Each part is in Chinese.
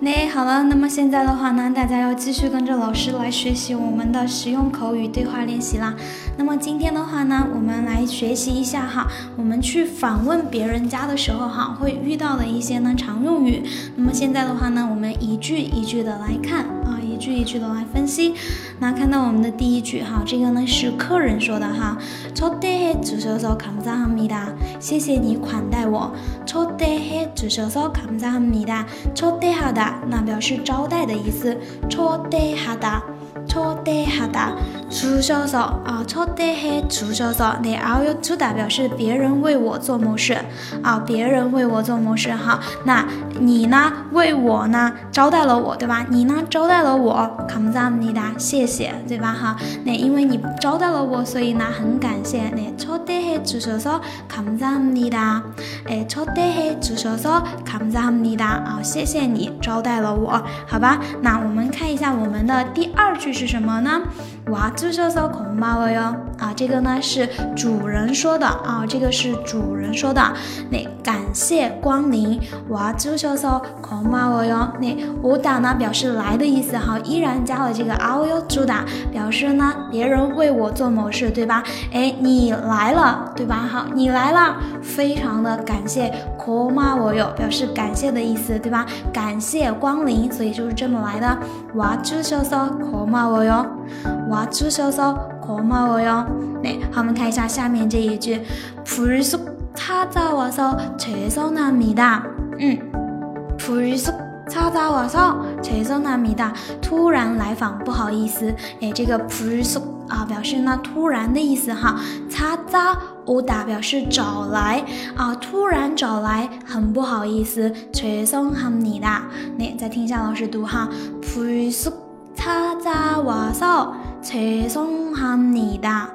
那好了，那么现在的话呢，大家要继续跟着老师来学习我们的实用口语对话练习啦。那么今天的话呢，我们来学习一下哈，我们去访问别人家的时候哈，会遇到的一些呢常用语。那么现在的话呢，我们一句一句的来看啊，一句一句的来分析。那看到我们的第一句哈，这个呢是客人说的哈，초대해주셔서감사합니 다， 谢谢你款待我。 초대해주셔서감사합니 다， 초대하 다。 那表示招待的意思，초대하 다， 초대하 다， 주셔서啊，초대해주셔서 네아요주다表示别人为我做某事啊，别人为我做某事哈。那你呢，为我呢招待了我，对吧？你呢招待了我，감사합니 다， 谢谢，对吧？哈，那因为你招待了我，所以呢很感谢。那초대해주셔서감사합니 다， 哎，초대해주셔서감사합니 다， 啊，谢谢你招待了我，好吧？那我们看一下我们的第二句是什么呢？ 와주셔서고마워 요。 啊，这个呢是主人说的啊，这个是主人说的。那感谢光临，와주셔서고마워 요。 那오다呢表示来的意思哈，依然加了这个아요주다， 表示呢别人为我做某事，对吧？哎，你来了，对吧？好，你来了，非常的感谢，고마워 요， 表示感谢的意思，对吧？感谢光临，所以就是这么来的。와주셔서고마워 요， 와주셔서고마워 요。 네， 好，我们看一下下面这一句，불쑥찾아와서죄송합니 다。 嗯，불쑥찾아와서죄송합니 다。 突然来访，不好意思。哎，这个불쑥啊，表示呢突然的意思哈。찾아오다表示找来啊，突然找来，很不好意思。죄송합니 다。 那再听一下老师读哈，불쑥찾아와서 죄송합니 다。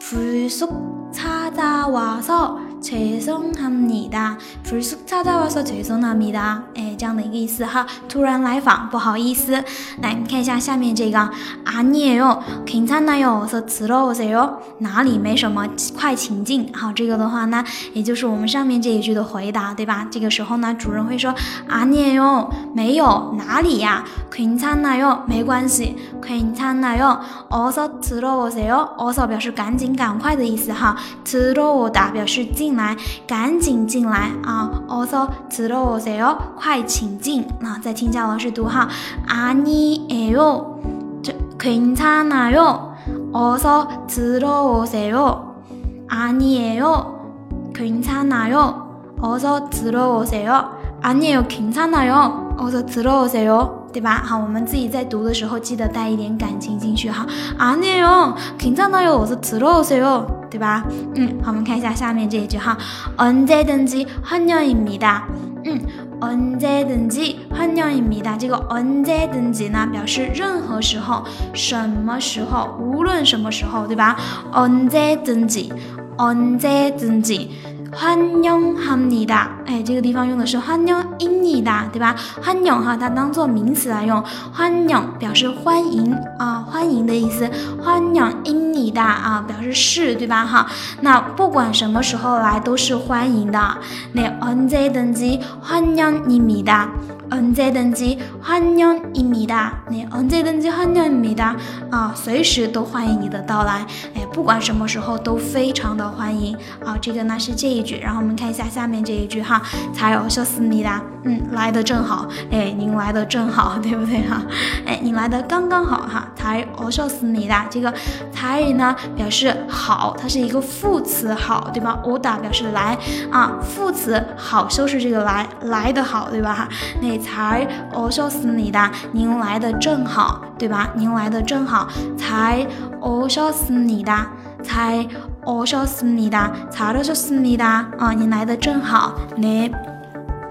불쑥찾아와서죄송합니 다。 불쑥찾아와서죄송합니 다。 哎，这样的一个意思哈，突然来访，不好意思。来，你看一下下面这个，아니에요괜찮아요어서들어오세요哪里没什么，快请进。好，这个的话呢，也就是我们上面这一句的回答，对吧？这个时候呢，主人会说，아니에요没有，哪里呀？ 괜찮아요没关系，괜찮아요어서들어오세요 어서表示赶紧、赶快的意思哈，들어오다表示进来，赶紧进来啊，어서들어오세요快请进。那再听下老师读哈，아니에요这괜찮아요어서들어오세요아니에요괜찮아요어서들어오세요아니에요괜찮아요어서들어오세요 对吧？好，我们自己在读的时候记得带一点感情进去哈。아니에요괜찮아요어서들어오세요对吧？嗯，好，我们看一下下面这一句哈。언제든지환영입니 다。 嗯，언제든지환영입니 다。 这个언제든지呢，表示任何时候、什么时候、无论什么时候，对吧？언제든지언제든지 欢迎합니 다， 哎，这个地方用的是欢迎입니 다， 对吧？欢迎哈，它当做名词来用，欢迎表示欢迎啊，欢迎的意思。欢迎입니 다， 啊，表示是，对吧？哈，那不管什么时候来都是欢迎的。那언제든지환영입니 다， 언제든지환영입니 다， 那언제든지환영입니 다， 啊，随时都欢迎你的到来，哎，不管什么时候都非常的欢迎啊。这个呢是这一。 句，然后我们看一下下面这一句哈，才有说思密达，嗯，来的正好，哎，您来的正好，对不对哈？哎，你来的刚刚好哈，才我说思密达，这个才呢表示好，它是一个副词好，对吧？我打表示来啊，副词好修饰这个来来的好，对吧哈？那才我说思密达，您来的正好，对吧？您来的正好，才我说思密达， 才。오셨습니다. 잘하셨습니다. 어, 您来的正好. 네.